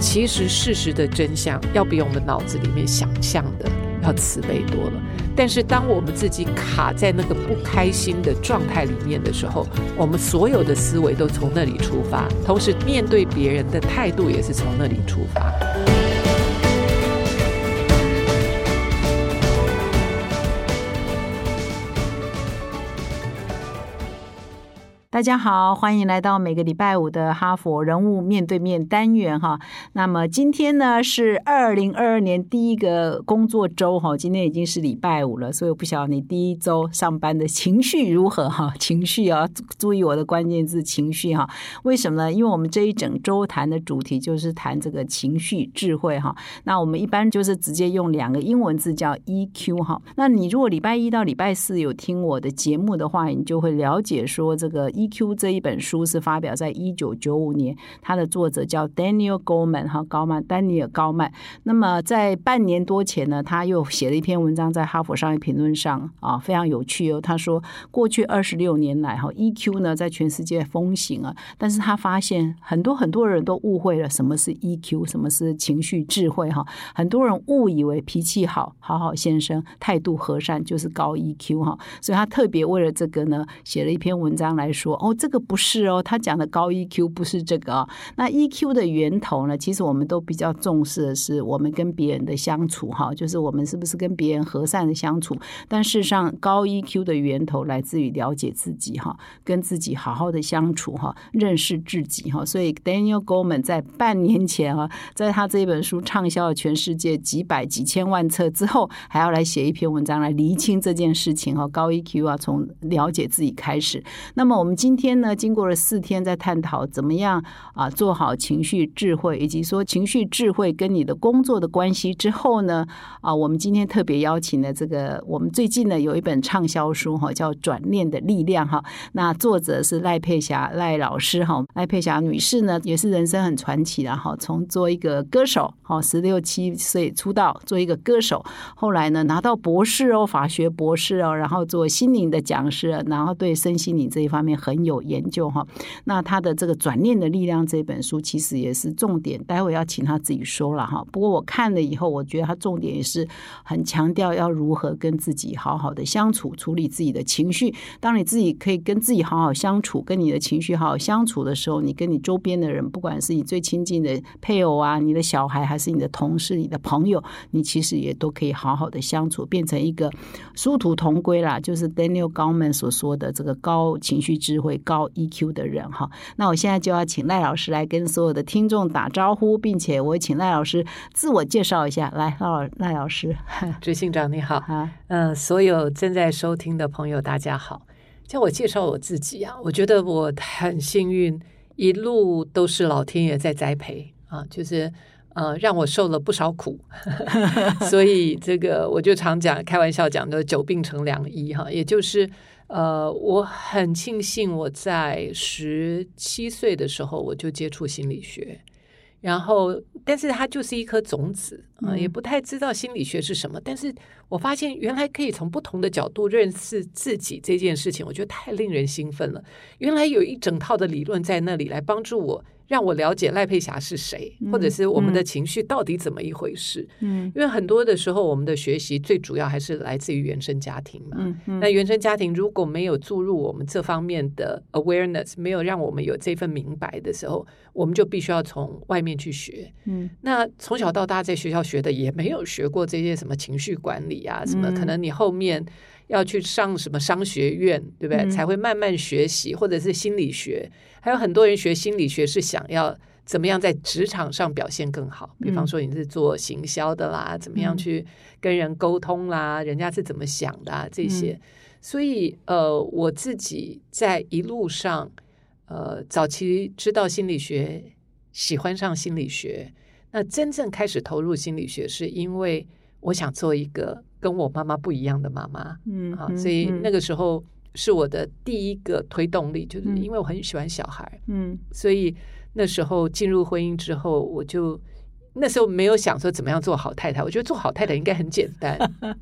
其实事实的真相要比我们脑子里面想象的要慈悲多了。但是当我们自己卡在那个不开心的状态里面的时候，我们所有的思维都从那里出发，同时面对别人的态度也是从那里出发。大家好，欢迎来到每个礼拜五的哈佛人物面对面单元哈。那么今天呢是二零二二年第一个工作周哈，今天已经是礼拜五了，所以我不晓得你第一周上班的情绪如何哈？情绪啊，注意我的关键字情绪哈。为什么呢？因为我们这一整周谈的主题就是谈这个情绪智慧哈。那我们一般就是直接用两个英文字叫 EQ 哈。那你如果礼拜一到礼拜四有听我的节目的话，你就会了解说这个。EQ 这一本书是发表在一九九五年，它的作者叫 Daniel Goleman 哈高曼丹尼尔高曼。那么在半年多前呢，他又写了一篇文章在哈佛商业评论上啊，非常有趣哦。他说，过去二十六年来哈，EQ 呢在全世界风行啊，但是他发现很多很多人都误会了什么是 EQ，什么是情绪智慧哈。很多人误以为脾气好好好先生，态度和善就是高 EQ 哈，所以他特别为了这个呢，写了一篇文章来说。哦，这个不是哦，他讲的高 EQ 不是这个。那 EQ 的源头呢？其实我们都比较重视的是我们跟别人的相处，哈，就是我们是不是跟别人和善的相处。但事实上，高 EQ 的源头来自于了解自己，哈，跟自己好好的相处，哈，认识自己，哈。所以 Daniel Goleman 在半年前啊，在他这本书畅销了全世界几百几千万册之后，还要来写一篇文章来厘清这件事情，哈。高 EQ 啊，从了解自己开始。那么我们。今天呢，经过了四天在探讨怎么样啊做好情绪智慧，以及说情绪智慧跟你的工作的关系之后呢，啊，我们今天特别邀请了这个我们最近呢有一本畅销书哈，叫《转念的力量》哈。那作者是赖佩霞赖老师哈，赖佩霞女士呢也是人生很传奇的哈，从做一个歌手哈，十六七岁出道做一个歌手，后来呢拿到博士哦，法学博士哦，然后做心灵的讲师，然后对身心灵这一方面很。很有研究哈，那他的这个转念的力量这本书其实也是重点，待会要请他自己说了哈。不过我看了以后，我觉得他重点也是很强调要如何跟自己好好的相处，处理自己的情绪。当你自己可以跟自己好好相处，跟你的情绪好好相处的时候，你跟你周边的人，不管是你最亲近的配偶啊，你的小孩，还是你的同事、你的朋友，你其实也都可以好好的相处，变成一个殊途同归啦。就是 Daniel Goleman 所说的这个高情绪智。会高 EQ 的人哈，那我现在就要请赖老师来跟所有的听众打招呼，并且我请赖老师自我介绍一下。来，赖赖老师，执行长你好，嗯，所有正在收听的朋友大家好。叫我介绍我自己啊，我觉得我很幸运，一路都是老天爷在栽培啊，就是呃让我受了不少苦，所以这个我就常讲开玩笑讲的久病成良医哈，也就是。呃，我很庆幸我在十七岁的时候我就接触心理学，然后，但是它就是一颗种子啊，也不太知道心理学是什么。但是我发现原来可以从不同的角度认识自己这件事情，我觉得太令人兴奋了。原来有一整套的理论在那里来帮助我。让我了解赖佩霞是谁，或者是我们的情绪到底怎么一回事？嗯，因为很多的时候，我们的学习最主要还是来自于原生家庭嘛。嗯嗯，那原生家庭如果没有注入我们这方面的 awareness，没有让我们有这份明白的时候，我们就必须要从外面去学。嗯，那从小到大在学校学的也没有学过这些什么情绪管理啊，什么可能你后面。要去上什么商学院，对不对？才会慢慢学习，或者是心理学。还有很多人学心理学是想要怎么样在职场上表现更好。比方说你是做行销的啦，怎么样去跟人沟通啦，人家是怎么想的啊这些。所以呃，我自己在一路上，呃，早期知道心理学，喜欢上心理学。那真正开始投入心理学，是因为我想做一个。跟我妈妈不一样的妈妈，嗯，啊，所以那个时候是我的第一个推动力，就是因为我很喜欢小孩，嗯，所以那时候进入婚姻之后，我就那时候没有想说怎么样做好太太，我觉得做好太太应该很简单。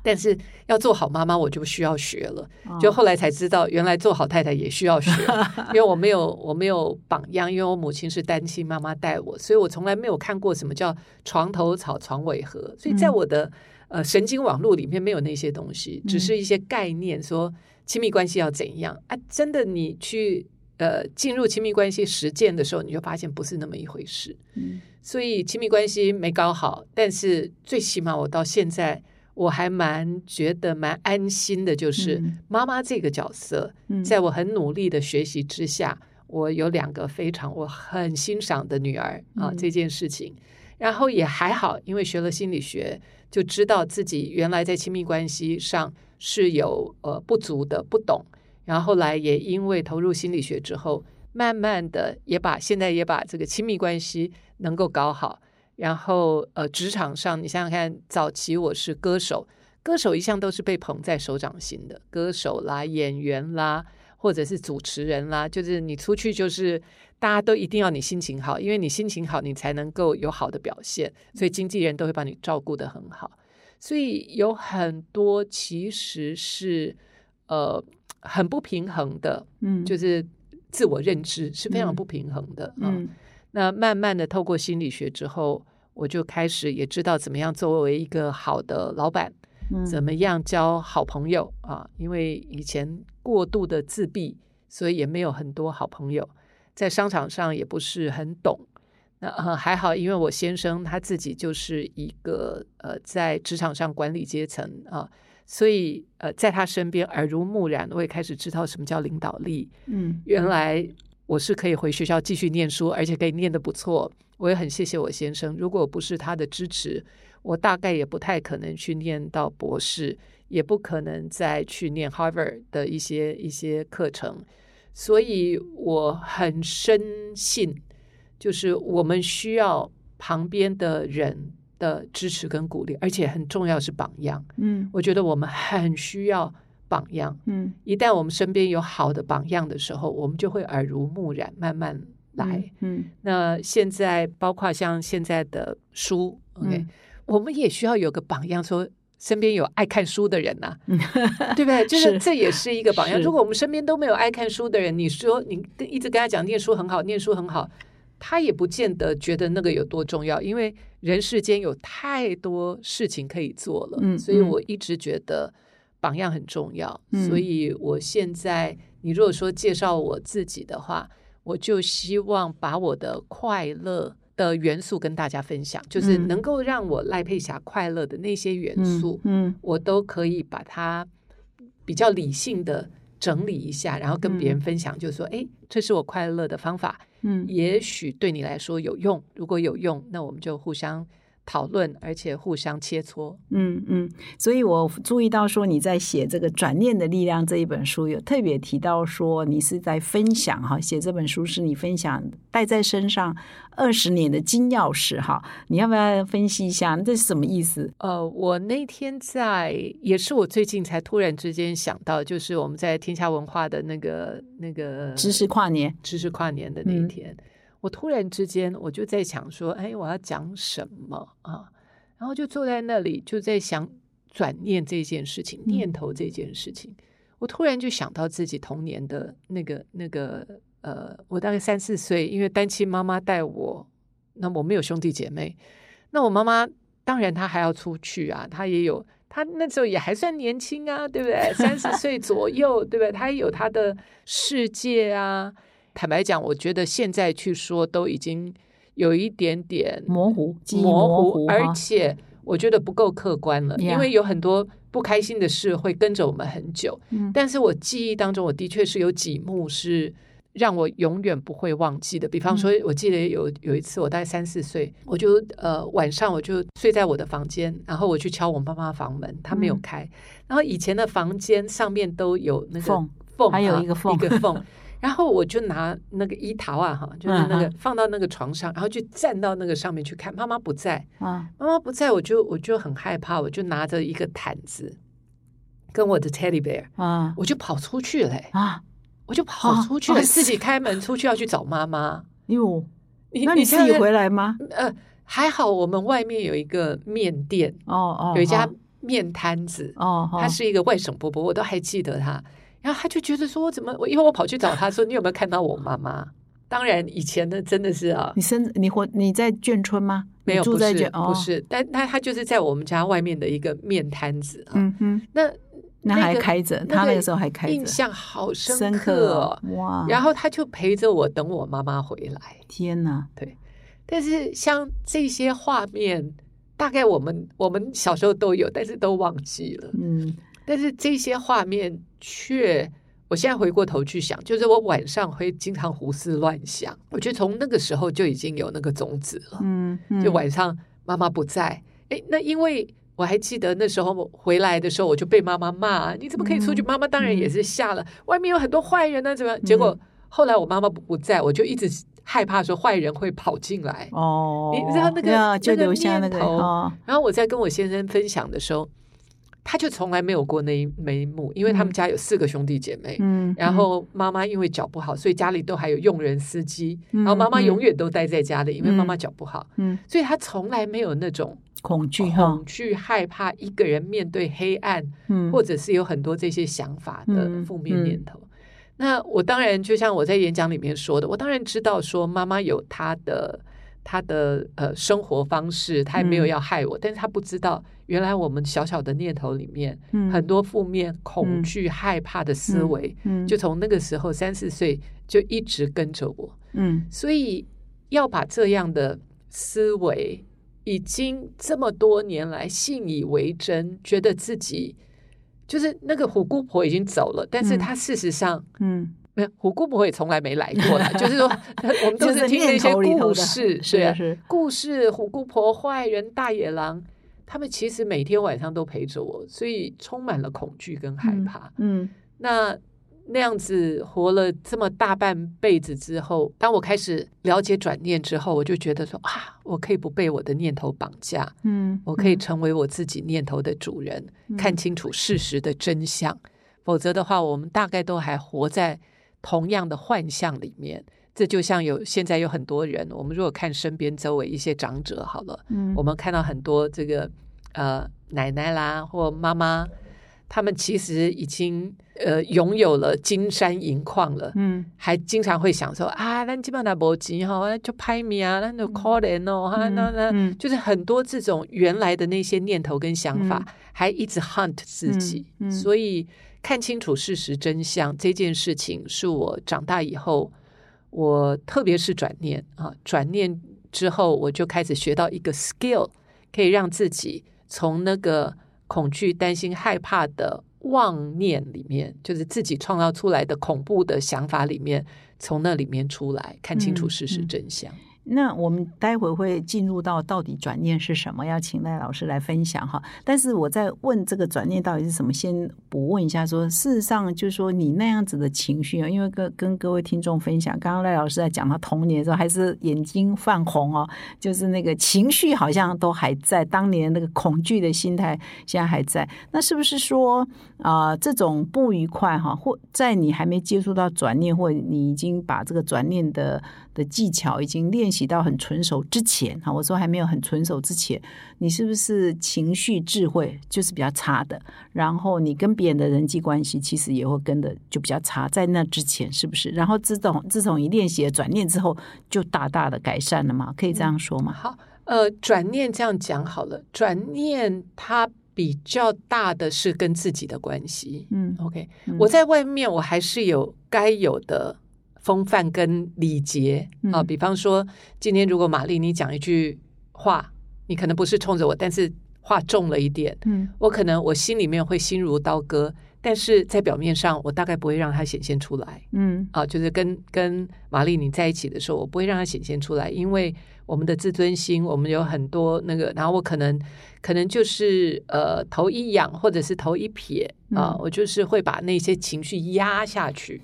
但是要做好妈妈，我就需要学了。就后来才知道，原来做好太太也需要学，因为我没有我没有榜样，因为我母亲是单亲妈妈带我，所以我从来没有看过什么叫床头草床尾和。所以在我的呃神经网络里面没有那些东西，只是一些概念，说亲密关系要怎样啊？真的，你去呃进入亲密关系实践的时候，你就发现不是那么一回事。嗯，所以亲密关系没搞好，但是最起码我到现在。我还蛮觉得蛮安心的，就是妈妈这个角色，在我很努力的学习之下，我有两个非常我很欣赏的女儿啊，这件事情，然后也还好，因为学了心理学，就知道自己原来在亲密关系上是有呃不足的、不懂，然后后来也因为投入心理学之后，慢慢的也把现在也把这个亲密关系能够搞好。然后，呃，职场上，你想想看，早期我是歌手，歌手一向都是被捧在手掌心的，歌手啦、演员啦，或者是主持人啦，就是你出去就是大家都一定要你心情好，因为你心情好，你才能够有好的表现，所以经纪人都会把你照顾的很好。所以有很多其实是呃很不平衡的，嗯，就是自我认知是非常不平衡的，嗯。那慢慢的透过心理学之后，我就开始也知道怎么样作为一个好的老板，怎么样交好朋友啊。因为以前过度的自闭，所以也没有很多好朋友，在商场上也不是很懂。那还好，因为我先生他自己就是一个呃在职场上管理阶层啊，所以呃在他身边耳濡目染，我也开始知道什么叫领导力。嗯，原来。我是可以回学校继续念书，而且可以念得不错。我也很谢谢我先生，如果不是他的支持，我大概也不太可能去念到博士，也不可能再去念 Harvard 的一些一些课程。所以我很深信，就是我们需要旁边的人的支持跟鼓励，而且很重要是榜样。嗯，我觉得我们很需要。榜样，嗯，一旦我们身边有好的榜样的时候，我们就会耳濡目染，慢慢来，嗯。那现在包括像现在的书，OK，我们也需要有个榜样，说身边有爱看书的人呐，对不对？就是这也是一个榜样。如果我们身边都没有爱看书的人，你说你一直跟他讲念书很好，念书很好，他也不见得觉得那个有多重要，因为人世间有太多事情可以做了。嗯，所以我一直觉得。榜样很重要，所以我现在，你如果说介绍我自己的话，我就希望把我的快乐的元素跟大家分享，就是能够让我赖佩霞快乐的那些元素，嗯，我都可以把它比较理性的整理一下，然后跟别人分享，就是说，哎，这是我快乐的方法，嗯，也许对你来说有用，如果有用，那我们就互相。讨论，而且互相切磋。嗯嗯，所以我注意到说你在写这个《转念的力量》这一本书，有特别提到说你是在分享哈，写这本书是你分享带在身上二十年的金钥匙哈。你要不要分析一下这是什么意思？呃，我那天在也是我最近才突然之间想到，就是我们在天下文化的那个那个知识跨年，知识跨年的那一天。我突然之间，我就在想说，哎，我要讲什么啊？然后就坐在那里，就在想转念这件事情，念头这件事情。我突然就想到自己童年的那个那个呃，我大概三四岁，因为单亲妈妈带我，那我没有兄弟姐妹。那我妈妈当然她还要出去啊，她也有，她那时候也还算年轻啊，对不对？三十 岁左右，对不对？她也有她的世界啊。坦白讲，我觉得现在去说都已经有一点点模糊，模糊，而且我觉得不够客观了，因为有很多不开心的事会跟着我们很久。嗯，但是我记忆当中，我的确是有几幕是让我永远不会忘记的。比方说，我记得有有一次，我大概三四岁，我就呃晚上我就睡在我的房间，然后我去敲我妈妈房门，她没有开。然后以前的房间上面都有那个缝，缝还有一个缝，一个缝。然后我就拿那个衣桃啊，哈，就是那个放到那个床上，然后就站到那个上面去看。妈妈不在，妈妈不在，我就我就很害怕，我就拿着一个毯子，跟我的 teddy bear，啊，我就跑出去了，啊，我就跑出去了，自己开门出去要去找妈妈。哟，那你自己回来吗？呃，还好，我们外面有一个面店，哦哦，有一家面摊子哦，他是一个外省伯伯，我都还记得他。然后他就觉得说，我怎么我因为我跑去找他说，你有没有看到我妈妈？当然以前呢，真的是啊，你生你活你在眷村吗？没有，不是不是，但那他就是在我们家外面的一个面摊子啊。嗯哼，那那还开着，他那个时候还开着，印象好深刻哇！然后他就陪着我等我妈妈回来。天哪，对。但是像这些画面，大概我们我们小时候都有，但是都忘记了。嗯，但是这些画面却。我现在回过头去想，就是我晚上会经常胡思乱想。我觉得从那个时候就已经有那个种子了。嗯，就晚上妈妈不在，哎，那因为我还记得那时候回来的时候，我就被妈妈骂：“你怎么可以出去？”妈妈当然也是吓了，外面有很多坏人呢，怎么？结果后来我妈妈不不在，我就一直害怕说坏人会跑进来。哦，你知道那个那个念头。然后我在跟我先生分享的时候。他就从来没有过那一一幕，因为他们家有四个兄弟姐妹，嗯，然后妈妈因为脚不好，所以家里都还有佣人司机，然后妈妈永远都待在家里，因为妈妈脚不好，嗯，所以他从来没有那种恐惧、恐惧、害怕一个人面对黑暗，嗯，或者是有很多这些想法的负面念头。那我当然就像我在演讲里面说的，我当然知道说妈妈有她的。她的呃生活方式，她也没有要害我，但是她不知道原来我们小小的念头里面，很多负面、恐惧、害怕的思维，就从那个时候三四岁就一直跟着我。嗯，所以要把这样的思维，已经这么多年来信以为真，觉得自己就是那个虎姑婆已经走了，但是她事实上，嗯。虎姑婆也从来没来过的，就是说，我们都是听那些故事，是。故事。虎姑婆、坏人、大野狼，他们其实每天晚上都陪着我，所以充满了恐惧跟害怕。嗯，那那样子活了这么大半辈子之后，当我开始了解转念之后，我就觉得说啊，我可以不被我的念头绑架，嗯，我可以成为我自己念头的主人，看清楚事实的真相。否则的话，我们大概都还活在。同样的幻象里面，这就像有现在有很多人，我们如果看身边周围一些长者好了，嗯，我们看到很多这个呃奶奶啦或妈妈，他们其实已经呃拥有了金山银矿了，嗯，还经常会想说啊，那基本上没钱哈，就拍米啊，那就可怜哦，哈，那那就是很多这种原来的那些念头跟想法，还一直 hunt 自己，所以。看清楚事实真相这件事情，是我长大以后，我特别是转念啊，转念之后，我就开始学到一个 skill，可以让自己从那个恐惧、担心、害怕的妄念里面，就是自己创造出来的恐怖的想法里面，从那里面出来，看清楚事实真相。那我们待会会进入到到底转念是什么，要请赖老师来分享哈。但是我在问这个转念到底是什么，先补问一下，说事实上就是说你那样子的情绪啊，因为跟跟各位听众分享，刚刚赖老师在讲他童年的时候，还是眼睛泛红哦，就是那个情绪好像都还在，当年那个恐惧的心态现在还在。那是不是说啊，这种不愉快哈，或在你还没接触到转念，或你已经把这个转念的的技巧已经练习。到很纯熟之前哈，我说还没有很纯熟之前，你是不是情绪智慧就是比较差的？然后你跟别人的人际关系其实也会跟的就比较差，在那之前是不是？然后自从自从你练习了转念之后，就大大的改善了吗？可以这样说吗？好，呃，转念这样讲好了，转念它比较大的是跟自己的关系。嗯，OK，我在外面我还是有该有的。风范跟礼节啊，比方说，今天如果玛丽你讲一句话，你可能不是冲着我，但是话重了一点，嗯，我可能我心里面会心如刀割，但是在表面上我大概不会让它显现出来，嗯，啊，就是跟跟玛丽你在一起的时候，我不会让它显现出来，因为我们的自尊心，我们有很多那个，然后我可能可能就是呃头一仰或者是头一撇啊，我就是会把那些情绪压下去。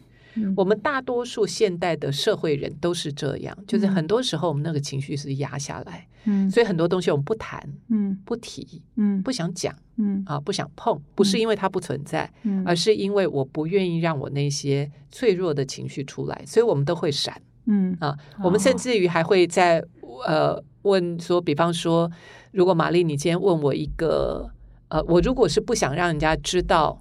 我们大多数现代的社会人都是这样，就是很多时候我们那个情绪是压下来，嗯，所以很多东西我们不谈，嗯，不提，嗯，不想讲，嗯。啊，不想碰，不是因为它不存在，嗯，而是因为我不愿意让我那些脆弱的情绪出来，所以我们都会闪，嗯。啊，我们甚至于还会在呃问说，比方说，如果玛丽你今天问我一个。呃，我如果是不想让人家知道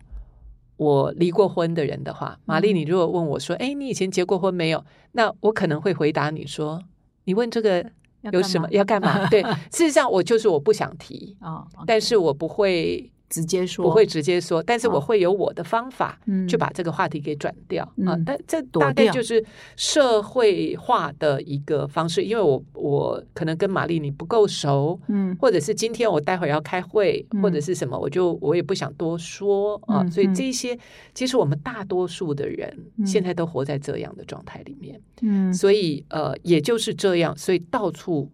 我离过婚的人的话，玛丽，你如果问我说，哎，你以前结过婚没有？那我可能会回答你说，你问这个有什么要干嘛？对，事实上我就是我不想提哦，但是我不会。直接说。不会直接说，但是我会有我的方法，去把这个话题给转掉。啊。但这大概就是社会化的一个方式，因为我我可能跟玛丽你不够熟，嗯，或者是今天我待会儿要开会，或者是什么，我就我也不想多说啊。所以这些其实我们大多数的人现在都活在这样的状态里面，嗯，所以呃，也就是这样，所以到处。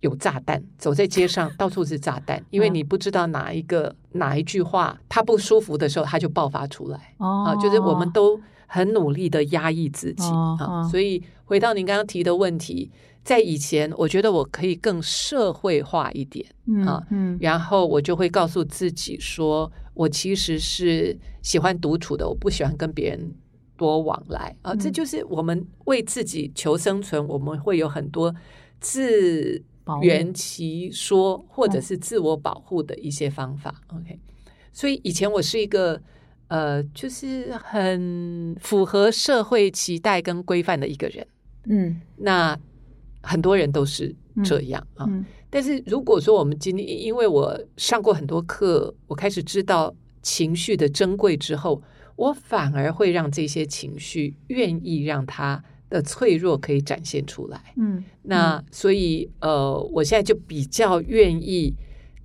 有炸弹，走在街上 到处是炸弹，因为你不知道哪一个哪一句话他不舒服的时候，他就爆发出来。啊，就是我们都很努力的压抑自己啊。所以回到您刚刚提的问题，在以前，我觉得我可以更社会化一点啊，嗯，然后我就会告诉自己说，我其实是喜欢独处的，我不喜欢跟别人多往来啊。这就是我们为自己求生存，我们会有很多自。缘其说，或者是自我保护的一些方法。OK，所以以前我是一个呃，就是很符合社会期待跟规范的一个人。嗯，那很多人都是这样啊。但是如果说我们今天，因为我上过很多课，我开始知道情绪的珍贵之后，我反而会让这些情绪愿意让它。的脆弱可以展现出来，嗯，那所以呃，我现在就比较愿意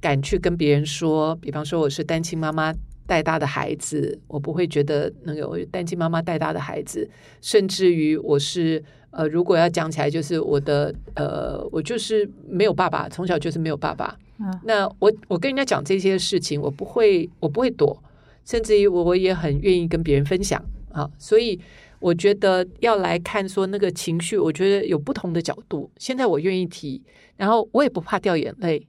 敢去跟别人说，比方说我是单亲妈妈带大的孩子，我不会觉得那个单亲妈妈带大的孩子，甚至于我是呃，如果要讲起来，就是我的呃，我就是没有爸爸，从小就是没有爸爸，嗯，那我我跟人家讲这些事情，我不会我不会躲，甚至于我我也很愿意跟别人分享啊，所以。我觉得要来看说那个情绪，我觉得有不同的角度。现在我愿意提，然后我也不怕掉眼泪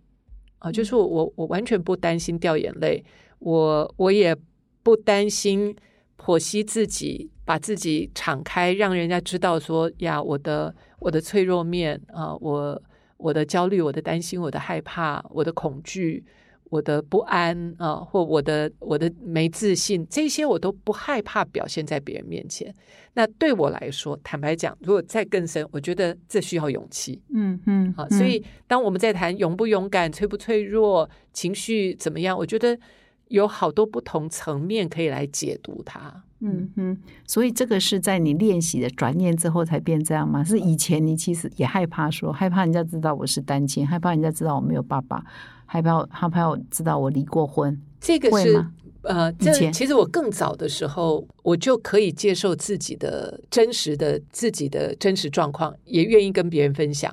啊，就是我我完全不担心掉眼泪，我我也不担心剖析自己，把自己敞开，让人家知道说呀，我的我的脆弱面啊，我我的焦虑，我的担心，我的害怕，我的恐惧。我的不安啊，或我的我的没自信，这些我都不害怕表现在别人面前。那对我来说，坦白讲，如果再更深，我觉得这需要勇气。嗯嗯，好，所以当我们在谈勇不勇敢、脆不脆弱、情绪怎么样，我觉得有好多不同层面可以来解读它。嗯哼，所以这个是在你练习的转念之后才变这样吗？是以前你其实也害怕说，害怕人家知道我是单亲，害怕人家知道我没有爸爸。害怕，害怕我知道我离过婚，这个是呃，这其实我更早的时候，我就可以接受自己的真实的自己的真实状况，也愿意跟别人分享。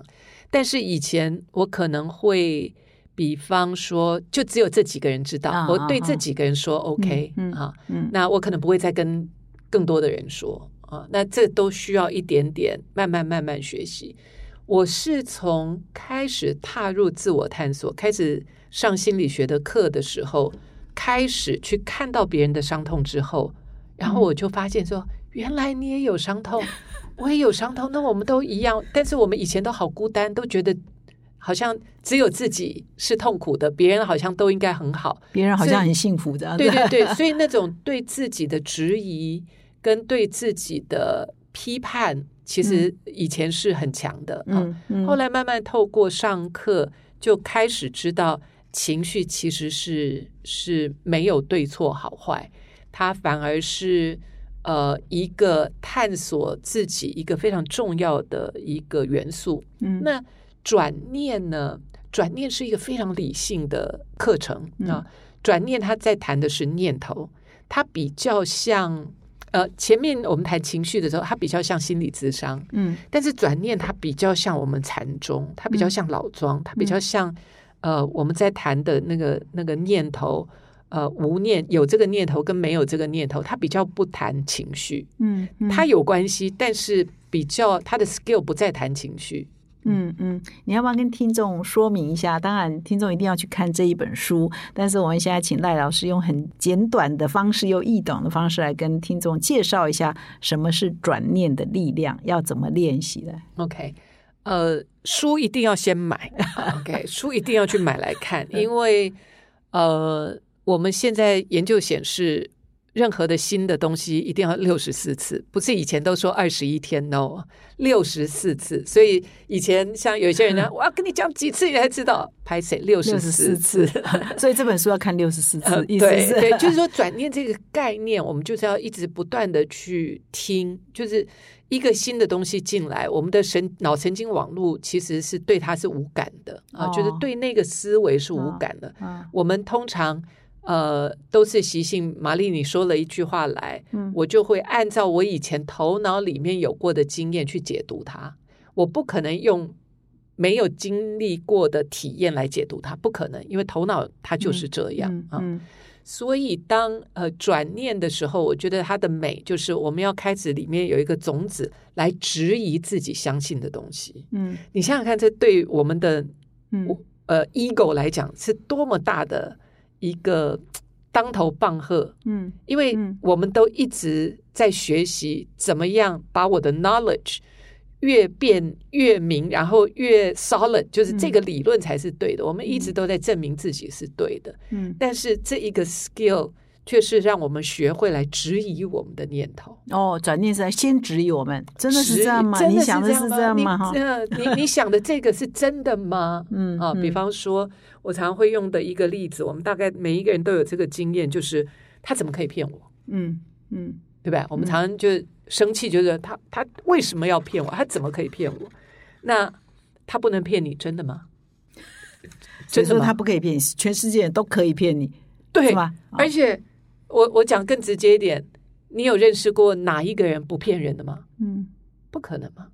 但是以前我可能会，比方说，就只有这几个人知道，我对这几个人说 OK 啊，那我可能不会再跟更多的人说啊。那这都需要一点点慢慢慢慢学习。我是从开始踏入自我探索，开始上心理学的课的时候，开始去看到别人的伤痛之后，然后我就发现说，原来你也有伤痛，我也有伤痛，那我们都一样。但是我们以前都好孤单，都觉得好像只有自己是痛苦的，别人好像都应该很好，别人好像很幸福的。对对对，所以那种对自己的质疑跟对自己的批判。其实以前是很强的，嗯，后来慢慢透过上课，就开始知道情绪其实是是没有对错好坏，它反而是呃一个探索自己一个非常重要的一个元素。嗯，那转念呢？转念是一个非常理性的课程啊，转念他在谈的是念头，它比较像。呃，前面我们谈情绪的时候，它比较像心理智商，嗯，但是转念它比较像我们禅宗，它比较像老庄，它比较像呃我们在谈的那个那个念头，呃无念有这个念头跟没有这个念头，它比较不谈情绪，嗯，它有关系，但是比较它的 skill 不再谈情绪。嗯嗯，你要不要跟听众说明一下？当然，听众一定要去看这一本书。但是我们现在请赖老师用很简短的方式，又易懂的方式来跟听众介绍一下什么是转念的力量，要怎么练习的。OK，呃，书一定要先买。OK，书一定要去买来看，因为呃，我们现在研究显示。任何的新的东西一定要六十四次，不是以前都说二十一天，no，六十四次。所以以前像有些人呢，我要跟你讲几次你才知道，拍谁六十四次。所以这本书要看六十四次，对对，就是说转念这个概念，我们就是要一直不断的去听，就是一个新的东西进来，我们的神脑神经网络其实是对它是无感的啊，就是对那个思维是无感的。我们通常。呃，都是习性。玛丽，你说了一句话来，我就会按照我以前头脑里面有过的经验去解读它。我不可能用没有经历过的体验来解读它，不可能，因为头脑它就是这样啊。所以，当呃转念的时候，我觉得它的美就是我们要开始里面有一个种子来质疑自己相信的东西。嗯，你想想看，这对我们的嗯呃 ego 来讲是多么大的。一个当头棒喝，嗯，因为我们都一直在学习怎么样把我的 knowledge 越变越明，然后越 solid，就是这个理论才是对的。我们一直都在证明自己是对的，嗯，但是这一个 skill。却是让我们学会来质疑我们的念头哦，转念是先质疑我们，真的是这样吗？你想的是这样吗？哈，你 你想的这个是真的吗？嗯啊，比方说，我常会用的一个例子，我们大概每一个人都有这个经验，就是他怎么可以骗我？嗯嗯，对吧？我们常常就生气，就是他他为什么要骗我？他怎么可以骗我？那他不能骗你，真的吗？真的说他不可以骗你，全世界都可以骗你，对吗？而且。我我讲更直接一点，你有认识过哪一个人不骗人的吗？嗯，不可能嘛。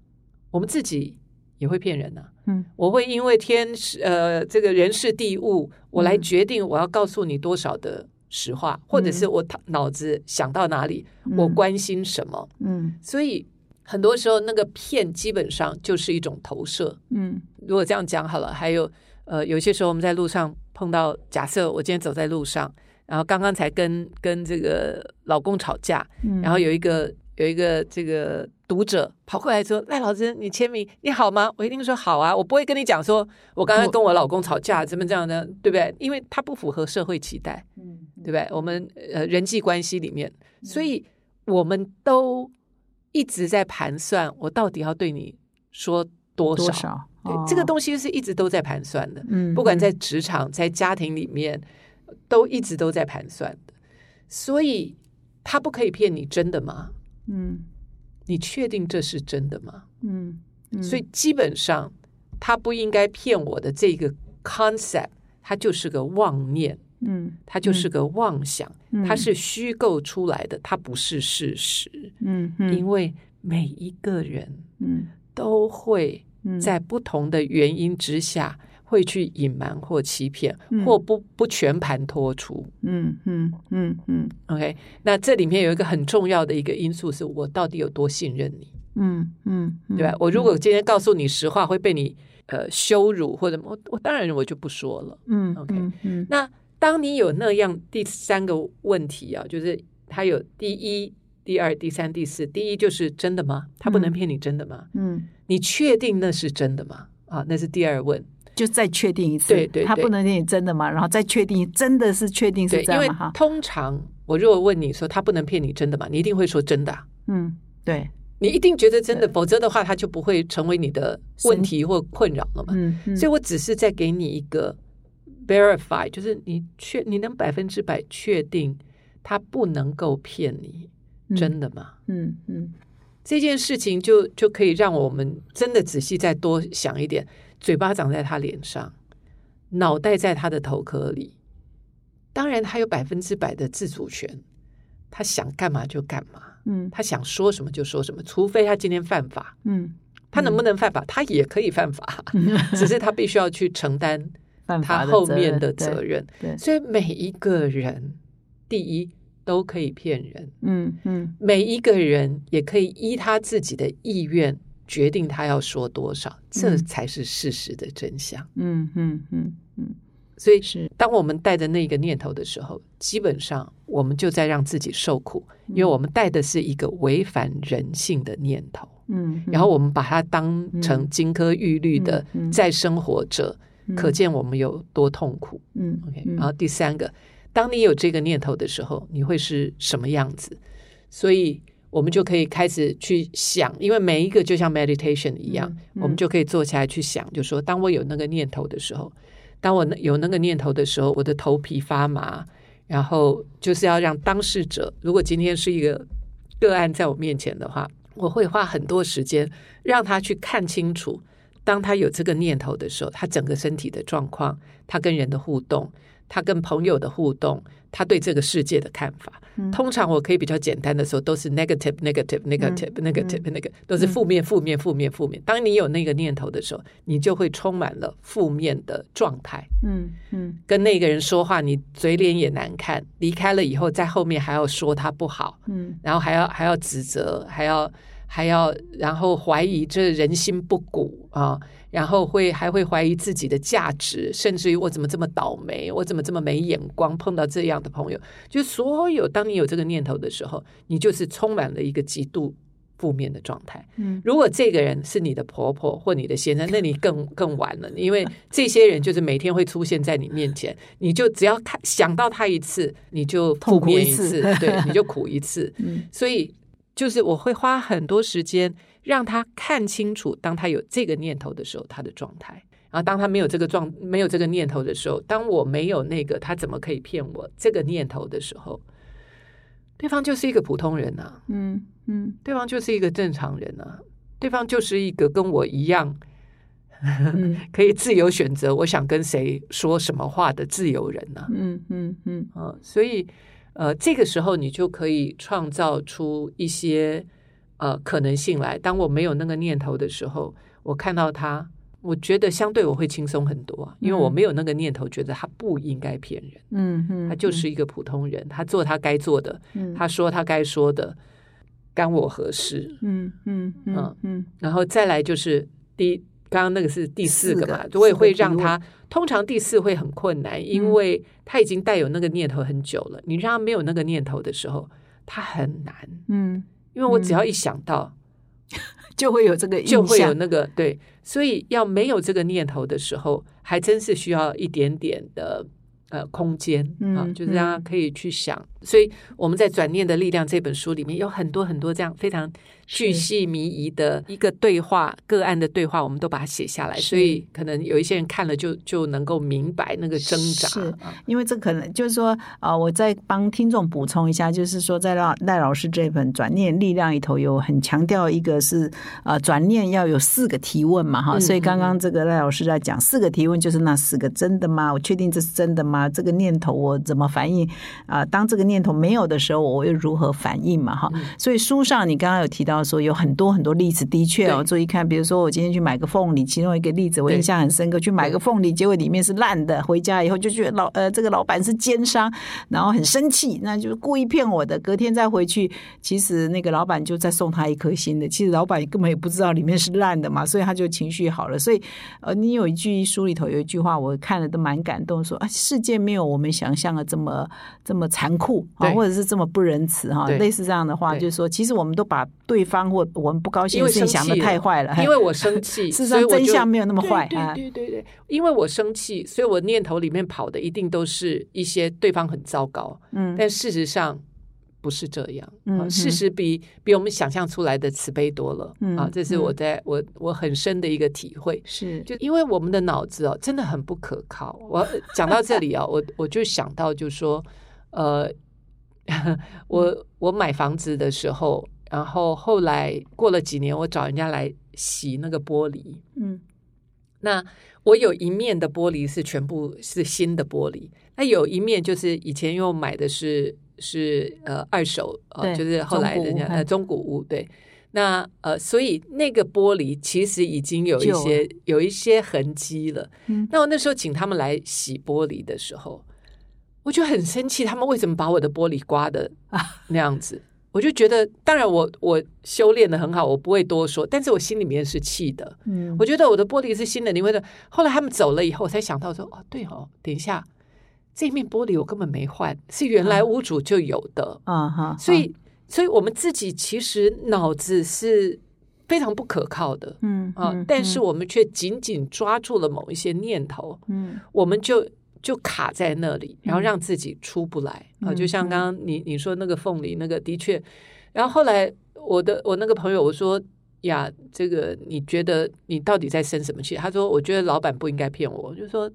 我们自己也会骗人呐。嗯，我会因为天时呃这个人事地物，我来决定我要告诉你多少的实话，或者是我脑子想到哪里，我关心什么。嗯，所以很多时候那个骗基本上就是一种投射。嗯，如果这样讲好了，还有呃有些时候我们在路上碰到，假设我今天走在路上。然后刚刚才跟跟这个老公吵架，然后有一个有一个这个读者跑过来说：“赖老师，你签名你好吗？”我一定说好啊，我不会跟你讲说我刚刚跟我老公吵架怎么这样的，对不对？因为他不符合社会期待，嗯，对不对？我们呃人际关系里面，所以我们都一直在盘算，我到底要对你说多少？对，这个东西是一直都在盘算的，嗯，不管在职场，在家庭里面。都一直都在盘算的，所以他不可以骗你，真的吗？嗯，你确定这是真的吗？嗯，所以基本上他不应该骗我的这个 concept，它就是个妄念，嗯，它就是个妄想，它是虚构出来的，它不是事实。嗯，因为每一个人，嗯，都会在不同的原因之下。会去隐瞒或欺骗，或不不全盘托出。嗯嗯嗯嗯。OK，那这里面有一个很重要的一个因素，是我到底有多信任你？嗯嗯，对吧？我如果今天告诉你实话，会被你呃羞辱，或者我我当然我就不说了。嗯，OK，嗯。那当你有那样第三个问题啊，就是他有第一、第二、第三、第四。第一就是真的吗？他不能骗你，真的吗？嗯，你确定那是真的吗？啊，那是第二问。就再确定一次，对对，他不能骗你真的吗？然后再确定，真的是确定是这样吗？通常我如果问你说他不能骗你真的吗？你一定会说真的。嗯，对，你一定觉得真的，否则的话他就不会成为你的问题或困扰了嘛。嗯，所以我只是在给你一个 verify，就是你确你能百分之百确定他不能够骗你真的吗？嗯嗯，这件事情就就可以让我们真的仔细再多想一点。嘴巴长在他脸上，脑袋在他的头壳里。当然，他有百分之百的自主权，他想干嘛就干嘛。嗯，他想说什么就说什么，除非他今天犯法。嗯，他能不能犯法？他也可以犯法，只是他必须要去承担他后面的责任。对，所以每一个人，第一都可以骗人。嗯嗯，每一个人也可以依他自己的意愿。决定他要说多少，这才是事实的真相。嗯嗯嗯嗯，所以是当我们带着那个念头的时候，基本上我们就在让自己受苦，因为我们带的是一个违反人性的念头。嗯，然后我们把它当成金科玉律的再生活着，可见我们有多痛苦。嗯，OK。然后第三个。当你有这个念头的时候，你会是什么样子？所以我们就可以开始去想，因为每一个就像 meditation 一样，我们就可以坐下来去想，就说当我有那个念头的时候，当我有那个念头的时候，我的头皮发麻，然后就是要让当事者，如果今天是一个个案在我面前的话，我会花很多时间让他去看清楚，当他有这个念头的时候，他整个身体的状况，他跟人的互动。他跟朋友的互动，他对这个世界的看法，通常我可以比较简单的时候，都是 negative negative negative negative 那个都是负面负面负面负面。当你有那个念头的时候，你就会充满了负面的状态。嗯嗯，跟那个人说话，你嘴脸也难看。离开了以后，在后面还要说他不好，嗯，然后还要还要指责，还要还要然后怀疑这人心不古啊。然后会还会怀疑自己的价值，甚至于我怎么这么倒霉，我怎么这么没眼光，碰到这样的朋友。就所有当你有这个念头的时候，你就是充满了一个极度负面的状态。嗯，如果这个人是你的婆婆或你的先生，那你更更完了，因为这些人就是每天会出现在你面前，你就只要看想到他一次，你就负面一次，对，你就苦一次。嗯，所以就是我会花很多时间。让他看清楚，当他有这个念头的时候，他的状态；然后当他没有这个状、没有这个念头的时候，当我没有那个，他怎么可以骗我这个念头的时候，对方就是一个普通人呐。嗯嗯，对方就是一个正常人呐，对方就是一个跟我一样 可以自由选择我想跟谁说什么话的自由人呐。嗯嗯嗯，啊，所以呃，这个时候你就可以创造出一些。呃，可能性来。当我没有那个念头的时候，我看到他，我觉得相对我会轻松很多，因为我没有那个念头，觉得他不应该骗人。嗯嗯，他就是一个普通人，他做他该做的，他说他该说的，干我何事？嗯嗯嗯嗯。然后再来就是第刚刚那个是第四个嘛，我也会让他。通常第四会很困难，因为他已经带有那个念头很久了。你让他没有那个念头的时候，他很难。嗯。因为我只要一想到，就会有这个，就会有那个对，所以要没有这个念头的时候，还真是需要一点点的。呃，空间啊，就是让他可以去想。所以我们在《转念的力量》这本书里面有很多很多这样非常巨细靡遗的一个对话个案的对话，我们都把它写下来。所以可能有一些人看了就就能够明白那个挣扎。是，因为这可能就是说啊，我再帮听众补充一下，就是说在赖赖老师这本《转念力量》里头有很强调一个是啊，转念要有四个提问嘛，哈。所以刚刚这个赖老师在讲四个提问，就是那四个真的吗？我确定这是真的吗？啊，这个念头我怎么反应啊？当这个念头没有的时候，我又如何反应嘛？哈，所以书上你刚刚有提到说有很多很多例子，的确哦，注意看，比如说我今天去买个凤梨，其中一个例子我印象很深刻，去买个凤梨，结果里面是烂的，回家以后就觉得老呃这个老板是奸商，然后很生气，那就是故意骗我的。隔天再回去，其实那个老板就再送他一颗新的，其实老板根本也不知道里面是烂的嘛，所以他就情绪好了。所以呃，你有一句书里头有一句话，我看了都蛮感动，说啊世界。没有我们想象的这么这么残酷啊，或者是这么不仁慈哈，类似这样的话，就是说，其实我们都把对方或我们不高兴的事情想的太坏了，因为我生气，事实上真相没有那么坏对，对对对，因为我生气，所以我念头里面跑的一定都是一些对方很糟糕，嗯，但事实上。不是这样，嗯，事实比比我们想象出来的慈悲多了，嗯啊，这是我在我我很深的一个体会，是就因为我们的脑子哦，真的很不可靠。我讲到这里啊，我我就想到，就说，呃，我我买房子的时候，然后后来过了几年，我找人家来洗那个玻璃，嗯，那我有一面的玻璃是全部是新的玻璃，那有一面就是以前因为我买的是。是呃二手呃，就是后来人家呃中古屋对，那呃所以那个玻璃其实已经有一些有一些痕迹了。嗯那我那时候请他们来洗玻璃的时候，我就很生气，他们为什么把我的玻璃刮的 那样子？我就觉得，当然我我修炼的很好，我不会多说，但是我心里面是气的。嗯，我觉得我的玻璃是新的，你会的。后来他们走了以后，我才想到说，哦对哦，等一下。这面玻璃我根本没换，是原来屋主就有的。啊哈，所以，所以我们自己其实脑子是非常不可靠的。嗯啊，但是我们却紧紧抓住了某一些念头。嗯，我们就就卡在那里，然后让自己出不来啊。就像刚刚你你说那个凤梨那个，的确，然后后来我的我那个朋友我说呀，这个你觉得你到底在生什么气？他说我觉得老板不应该骗我，就说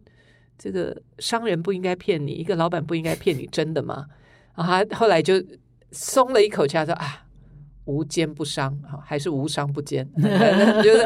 这个商人不应该骗你，一个老板不应该骗你，真的吗？然后他后来就松了一口气，他说啊。无奸不商哈，还是无商不奸？就是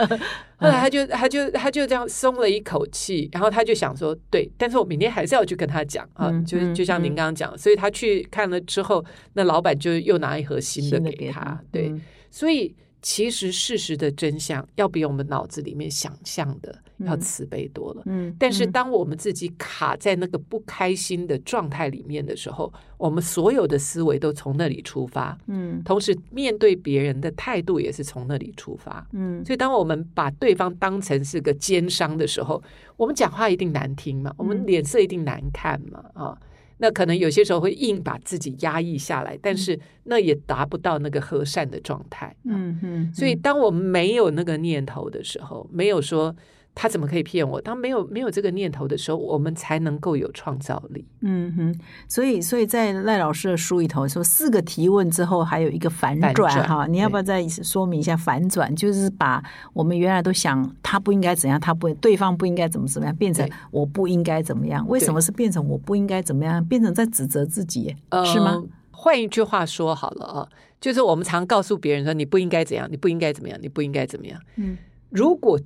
后来他就他就他就这样松了一口气，然后他就想说，对，但是我明天还是要去跟他讲啊，就就像您刚刚讲，所以他去看了之后，那老板就又拿一盒新的给他，对，所以。其实事实的真相要比我们脑子里面想象的要慈悲多了。嗯，但是当我们自己卡在那个不开心的状态里面的时候，我们所有的思维都从那里出发。嗯，同时面对别人的态度也是从那里出发。嗯，所以当我们把对方当成是个奸商的时候，我们讲话一定难听嘛，我们脸色一定难看嘛，啊。那可能有些时候会硬把自己压抑下来，但是那也达不到那个和善的状态。嗯嗯，所以当我们没有那个念头的时候，没有说。他怎么可以骗我？当没有没有这个念头的时候，我们才能够有创造力。嗯哼，所以所以在赖老师的书里头说，四个提问之后还有一个反转哈，你要不要再说明一下反转？就是把我们原来都想他不应该怎样，他不对方不应该怎么怎么样，变成我不应该怎么样？为什么是变成我不应该怎么样？变成在指责自己，是吗？换一句话说好了啊，就是我们常告诉别人说你不应该怎样，你不应该怎么样，你不应该怎么样。嗯，如果。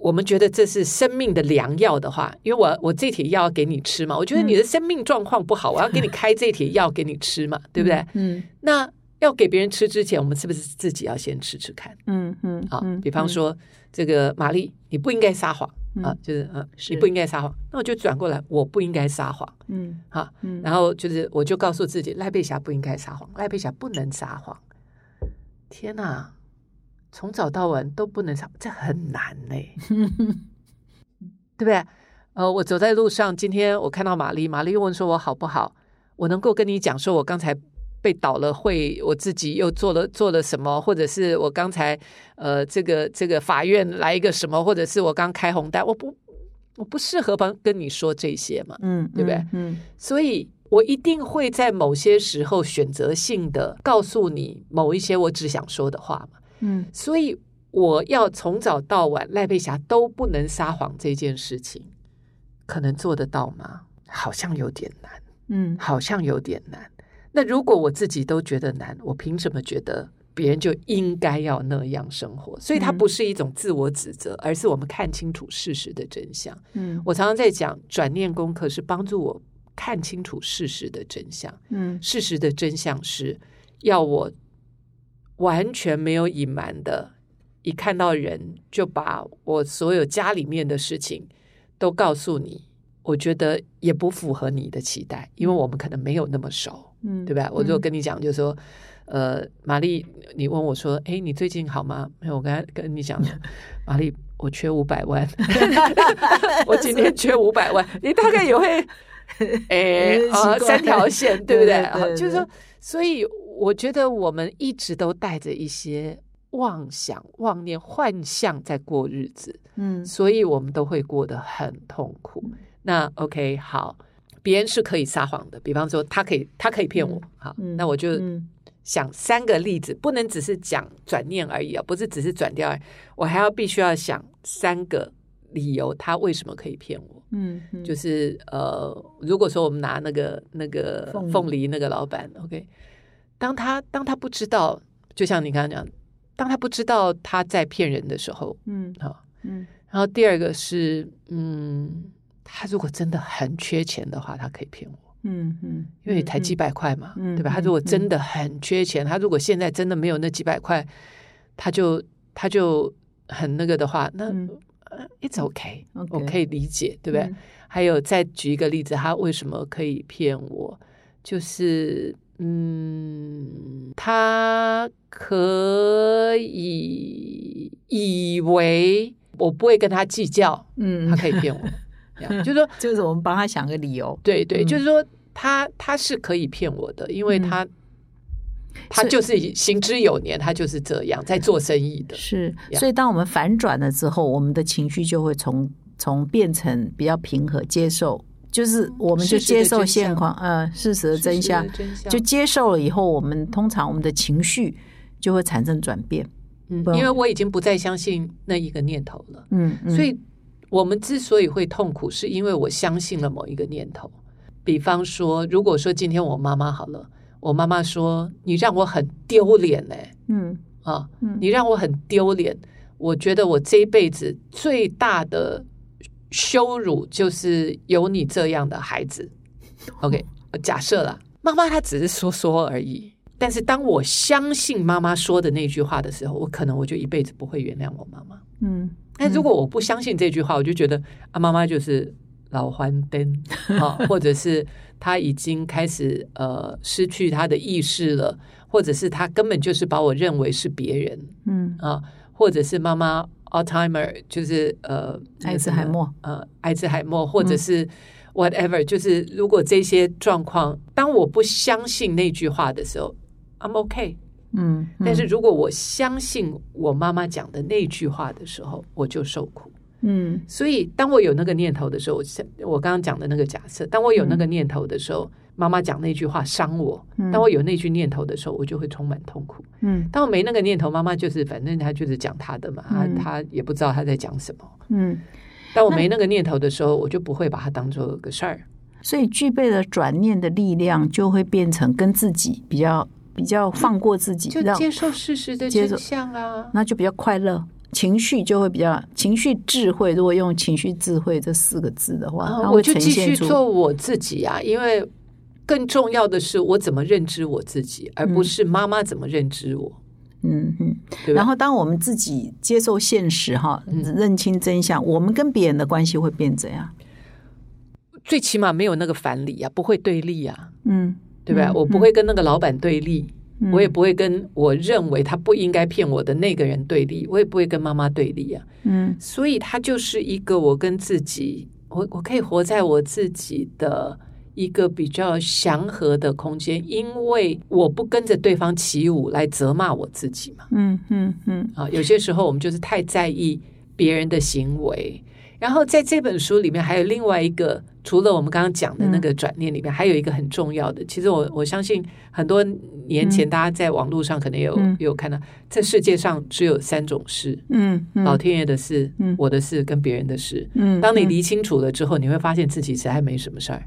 我们觉得这是生命的良药的话，因为我我这帖药给你吃嘛，我觉得你的生命状况不好，我要给你开这帖药给你吃嘛，对不对？嗯，那要给别人吃之前，我们是不是自己要先吃吃看？嗯嗯，啊，比方说这个玛丽，你不应该撒谎啊，就是啊，你不应该撒谎，那我就转过来，我不应该撒谎，嗯，好，然后就是我就告诉自己，赖贝霞不应该撒谎，赖贝霞不能撒谎。天哪！从早到晚都不能唱，这很难嘞，对不对？呃，我走在路上，今天我看到玛丽，玛丽又问说：“我好不好？”我能够跟你讲说，我刚才被倒了会，我自己又做了做了什么，或者是我刚才呃，这个这个法院来一个什么，或者是我刚开红单，我不我不适合帮跟你说这些嘛，嗯，对不对？嗯，所以我一定会在某些时候选择性的告诉你某一些我只想说的话嘛。嗯，所以我要从早到晚赖佩霞都不能撒谎这件事情，可能做得到吗？好像有点难，嗯，好像有点难。那如果我自己都觉得难，我凭什么觉得别人就应该要那样生活？所以它不是一种自我指责，而是我们看清楚事实的真相。嗯，我常常在讲转念功课是帮助我看清楚事实的真相。嗯，事实的真相是要我。完全没有隐瞒的，一看到人就把我所有家里面的事情都告诉你。我觉得也不符合你的期待，因为我们可能没有那么熟，嗯，对吧？我就跟你讲，就说，呃，玛丽，你问我说，哎，你最近好吗？没有，我刚才跟你讲，玛丽，我缺五百万，我今天缺五百万，你大概也会，哎，啊，三条线，对不对？啊，就是说，所以。我觉得我们一直都带着一些妄想、妄念、幻象在过日子，嗯，所以我们都会过得很痛苦。那 OK，好，别人是可以撒谎的，比方说他可以，他可以骗我，好，那我就想三个例子，不能只是讲转念而已啊，不是只是转掉，我还要必须要想三个理由，他为什么可以骗我？嗯，就是呃，如果说我们拿那个那个凤梨。那个老板，OK。当他当他不知道，就像你刚刚讲，当他不知道他在骗人的时候，嗯，好，嗯，然后第二个是，嗯，他如果真的很缺钱的话，他可以骗我，嗯嗯，因为才几百块嘛，对吧？他如果真的很缺钱，他如果现在真的没有那几百块，他就他就很那个的话，那 it's okay，我可以理解，对不对？还有再举一个例子，他为什么可以骗我？就是。嗯，他可以以为我不会跟他计较，嗯，他可以骗我，就是说，就是我们帮他想个理由，对对，就是说他他是可以骗我的，因为他他就是行之有年，他就是这样在做生意的，是，所以当我们反转了之后，我们的情绪就会从从变成比较平和接受。就是我们就接受现况，呃，事实的真相，就接受了以后，我们通常我们的情绪就会产生转变。嗯，因为我已经不再相信那一个念头了。嗯，所以我们之所以会痛苦，是因为我相信了某一个念头。比方说，如果说今天我妈妈好了，我妈妈说你让我很丢脸嘞，嗯啊，你让我很丢脸，我觉得我这一辈子最大的羞辱就是有你这样的孩子。OK，假设了，妈妈她只是说说而已。但是当我相信妈妈说的那句话的时候，我可能我就一辈子不会原谅我妈妈。嗯，但如果我不相信这句话，我就觉得啊，妈妈就是老欢灯 啊，或者是他已经开始呃失去他的意识了，或者是他根本就是把我认为是别人。嗯啊，或者是妈妈 Alzheimer，就是呃艾兹海默，呃艾兹海默，或者是。Whatever，就是如果这些状况，当我不相信那句话的时候，I'm OK。嗯，但是如果我相信我妈妈讲的那句话的时候，我就受苦。嗯，所以当我有那个念头的时候，我我刚刚讲的那个假设，当我有那个念头的时候，妈妈讲那句话伤我；当我有那句念头的时候，我就会充满痛苦。嗯，当我没那个念头，妈妈就是反正她就是讲她的嘛，她她也不知道她在讲什么。嗯。当我没那个念头的时候，我就不会把它当做个事儿。所以，具备了转念的力量，就会变成跟自己比较比较放过自己，就接受事实的真相啊，那就比较快乐，情绪就会比较情绪智慧。如果用情绪智慧这四个字的话，我就继续做我自己啊。因为更重要的是，我怎么认知我自己，而不是妈妈怎么认知我。嗯嗯，然后当我们自己接受现实哈，认清真相，我们跟别人的关系会变怎样？最起码没有那个反理啊，不会对立啊，嗯，对吧？我不会跟那个老板对立，我也不会跟我认为他不应该骗我的那个人对立，我也不会跟妈妈对立啊，嗯，所以他就是一个我跟自己，我我可以活在我自己的。一个比较祥和的空间，因为我不跟着对方起舞来责骂我自己嘛。嗯嗯嗯。啊，有些时候我们就是太在意别人的行为。然后在这本书里面，还有另外一个，除了我们刚刚讲的那个转念里面，还有一个很重要的。其实我我相信很多年前大家在网络上可能有有看到，这世界上只有三种事：嗯，老天爷的事，我的事，跟别人的事。嗯，当你理清楚了之后，你会发现自己其实还没什么事儿。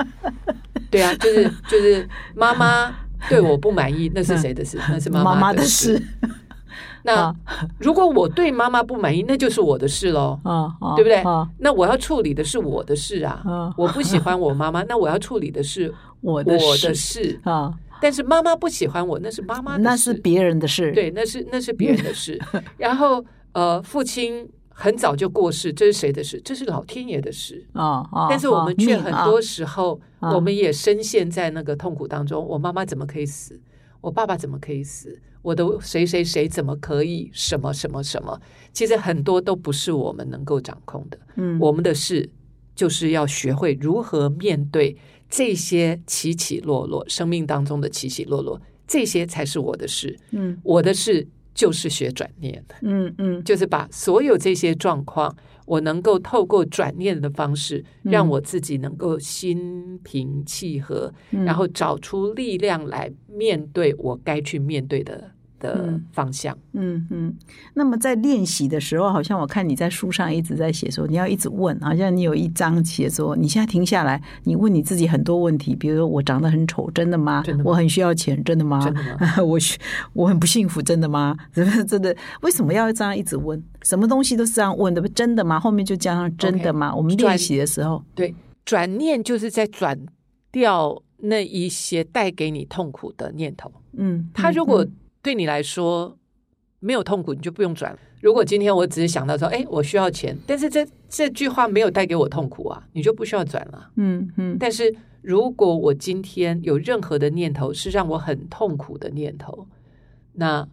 对啊，就是就是妈妈对我不满意，那是谁的事？那是妈妈的事。那如果我对妈妈不满意，那就是我的事喽，对不对？那我要处理的是我的事啊。我不喜欢我妈妈，那我要处理的是我 的我的事啊。但是妈妈不喜欢我，那是妈妈，那是别人的事。对，那是那是别人的事。然后呃，父亲。很早就过世，这是谁的事？这是老天爷的事啊！但是我们却很多时候，我们也深陷在那个痛苦当中。我妈妈怎么可以死？我爸爸怎么可以死？我的谁谁谁怎么可以？什么什么什么？其实很多都不是我们能够掌控的。嗯，我们的事就是要学会如何面对这些起起落落，生命当中的起起落落，这些才是我的事。嗯，我的事。就是学转念，嗯嗯，就是把所有这些状况，我能够透过转念的方式，让我自己能够心平气和，然后找出力量来面对我该去面对的。的方向，嗯嗯。那么在练习的时候，好像我看你在书上一直在写说，你要一直问，好像你有一章写说，你现在停下来，你问你自己很多问题，比如说我长得很丑，真的吗？我很需要钱，真的吗？我我很不幸福，真的吗？真的？为什么要这样一直问？什么东西都是这样问的？真的吗？后面就加上真的吗？我们练习的时候，对，转念就是在转掉那一些带给你痛苦的念头。嗯，他如果。对你来说没有痛苦，你就不用转。如果今天我只是想到说，哎，我需要钱，但是这这句话没有带给我痛苦啊，你就不需要转了。嗯嗯。但是如果我今天有任何的念头是让我很痛苦的念头，那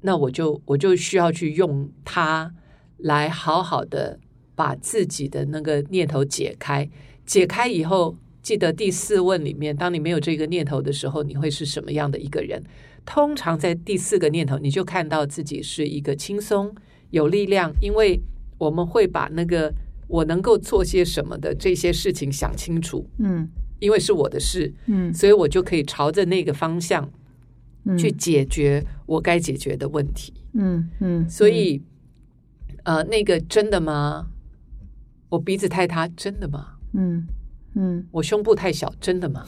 那我就我就需要去用它来好好的把自己的那个念头解开。解开以后，记得第四问里面，当你没有这个念头的时候，你会是什么样的一个人？通常在第四个念头，你就看到自己是一个轻松、有力量，因为我们会把那个我能够做些什么的这些事情想清楚，嗯因为是我的事，嗯所以我就可以朝着那个方向嗯去解决我该解决的问题。嗯嗯，所以，呃，那个真的吗？我鼻子太塌，真的吗？嗯嗯我胸部太小，真的吗？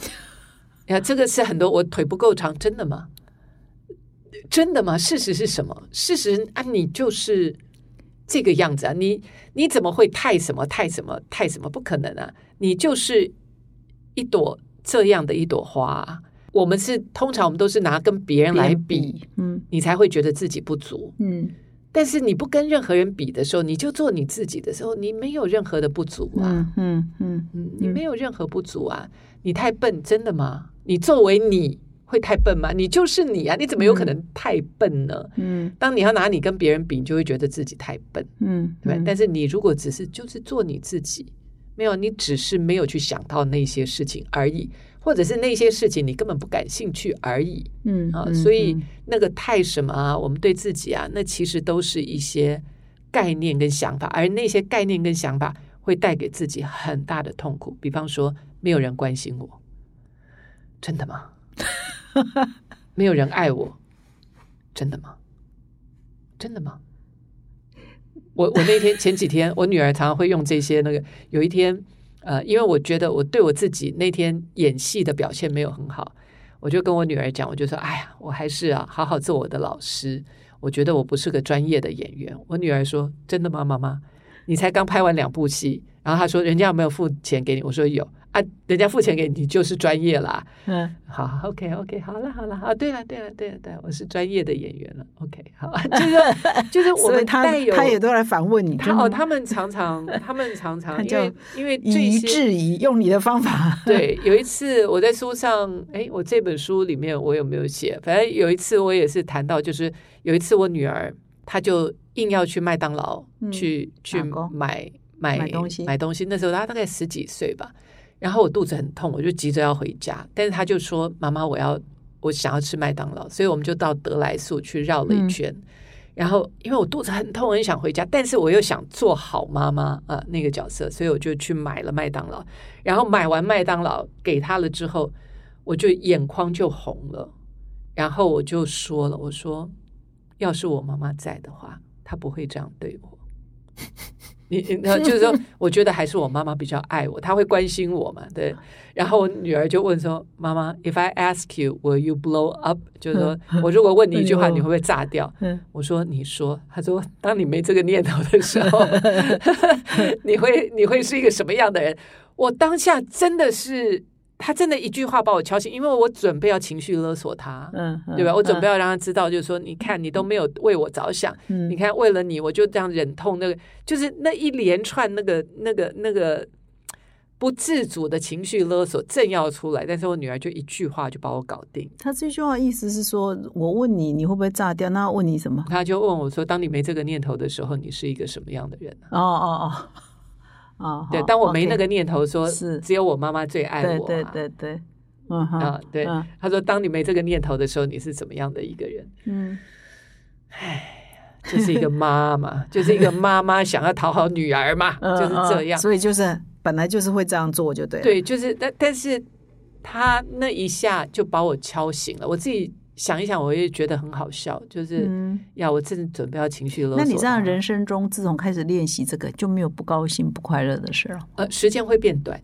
呀，这个是很多，我腿不够长，真的吗？真的吗？事实是什么？事实啊，你就是这个样子啊！你你怎么会太什么太什么太什么？不可能啊！你就是一朵这样的一朵花啊。我们是通常我们都是拿跟别人来比，，嗯你才会觉得自己不足。嗯但是你不跟任何人比的时候，你就做你自己的时候，你没有任何的不足啊。嗯嗯嗯嗯，你没有任何不足啊！你太笨，真的吗？你作为你会太笨吗？你就是你啊！你怎么有可能太笨呢？嗯当你要拿你跟别人比，你就会觉得自己太笨，嗯，对吧？但是你如果只是就是做你自己，没有你只是没有去想到那些事情而已，或者是那些事情你根本不感兴趣而已啊。嗯啊所以嗯那个太什么啊，我们对自己啊，那其实都是一些概念跟想法，而那些概念跟想法会带给自己很大的痛苦。比方说，没有人关心我，真的吗？哈 哈没有人爱我，真的吗？真的吗？我我那天前几天，我女儿常常会用这些那个。有一天，呃，因为我觉得我对我自己那天演戏的表现没有很好，我就跟我女儿讲，我就说：“哎呀，我还是啊，好好做我的老师。我觉得我不是个专业的演员。”我女儿说：“真的吗，妈妈？你才刚拍完两部戏。”然后她说：“人家有没有付钱给你？”我说：“有啊，人家付钱给你，你就是专业啦。”嗯。好，OK OK，好了好了，啊，对了对了对了对了，我是专业的演员了，OK，好，就是就是我们他带有他也都来反问你，他哦，他们常常 他们常常因为因为这以质疑，用你的方法，对，有一次我在书上，哎，我这本书里面我有没有写？反正有一次我也是谈到，就是有一次我女儿她就硬要去麦当劳、嗯去去买买买东西买东西。那时候她大概十几岁吧，然后我肚子很痛，我就急着要回家，但是他就说：“妈妈，我要我想要吃麦当劳。”所以我们就到德来速去绕了一嗯圈。然后，因为我肚子很痛，很想回家，但是我又想做好妈妈啊、那个角色，所以我就去买了麦当劳。然后买完麦当劳给他了之后，我就眼眶就红了。然后我就说了，我说要是我妈妈在的话，她不会这样对我。你就是说，我觉得还是我妈妈比较爱我，她会关心我嘛，对。然后我女儿就问说：“妈妈，If I ask you, will you blow up？” 就是说我如果问你一句话，你会不会炸掉？嗯我说：“你说。”她说：“当你没这个念头的时候 你会你会是一个什么样的人？”我当下真的是，他真的一句话把我敲醒，因为我准备要情绪勒索他，嗯，嗯对吧？我准备嗯要让他知道，就是说，你看你都没有为我着想，嗯你看为了你，我就这样忍痛，那个就是那一连串那个那个那个不自主的情绪勒索正要出来，但是我女儿就一句话就把我搞定。他这句话意思是说，我问你，你会不会炸掉？那问你什么？他就问我说：“当你没这个念头的时候，你是一个什么样的人呢哦哦哦哦，对，好当我没那个念头说，是只有我妈妈最爱我、啊，对对对，嗯哼啊，对。嗯他说：“当你没这个念头的时候，你是怎么样的一个人？嗯就是一个妈妈，就是一个妈妈想要讨好女儿嘛，嗯就是这样。嗯所以就是本来就是会这样做，就对了。对，就是但但是他那一下就把我敲醒了。我自己想一想，我也觉得很好笑，就是、嗯，呀，我正准备要情绪勒索。那你这样人生中，自从开始练习这个，就没有不高兴、不快乐的事了？呃，时间会变短。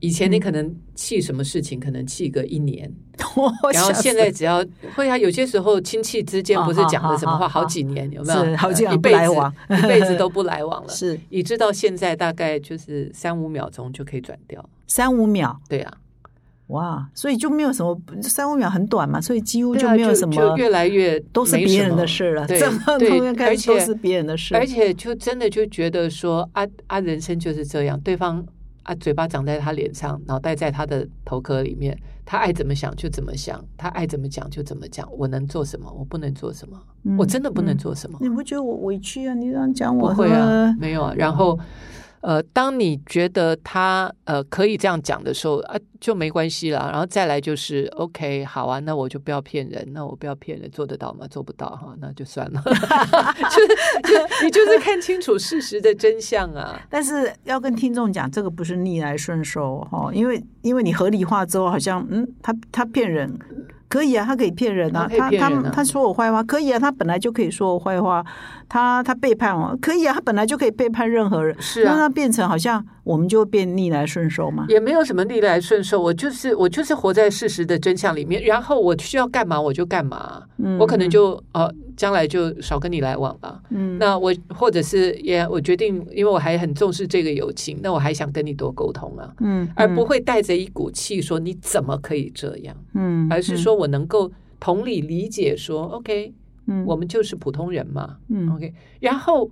以前你嗯可能气什么事情，可能气个一年，然后现在只要会啊，有些时候亲戚之间不是讲了什么话，哦好几年有没有？好几辈子不来往一辈子都 不来往了。是以致到现在大概就是三五秒钟就可以转掉。三五秒，对啊，哇，所以就没有什么三五秒很短嘛，所以几乎对啊没有什么，就越来越都是别人的事了，对这么对而且都是别人的事，而且就真的就觉得说啊啊，人生就是这样，对方啊嘴巴长在他脸上，脑袋在他的头壳里面，他爱怎么想就怎么想，他爱怎么讲就怎么讲。我能做什么？我不能做什么？嗯我真的不能嗯做什么？你不觉得我委屈啊？你这样讲我不会啊呃，没有啊。然后呃，当你觉得他呃可以这样讲的时候啊，就没关系了。然后再来就是 OK，好啊，那我就不要骗人，那我不要骗人，做得到吗？做不到哈，那就算了。就是就你就是看清楚事实的真相啊。但是要跟听众讲，这个不是逆来顺受哈，因为因为你合理化之后，好像嗯，他他骗人。可以啊，他可以骗人啊，他他他说我坏话，可以啊，他本来就可以说我坏话，他他背叛我，可以啊，他本来就可以背叛任何人，是让他变成好像。我们就变逆来顺受嘛？也没有什么逆来顺受，我就是我就是活在事实的真相里面，然后我需要干嘛我就干嘛，嗯，我可能就呃将来就少跟你来往了，嗯，那我或者是也我决定，因为我还很重视这个友情，那我还想跟你多沟通啊，嗯，而不会带着一股气说你怎么可以这样，嗯，而是说我能够同理理解说，OK，嗯，我们就是普通人嘛，嗯，OK，然后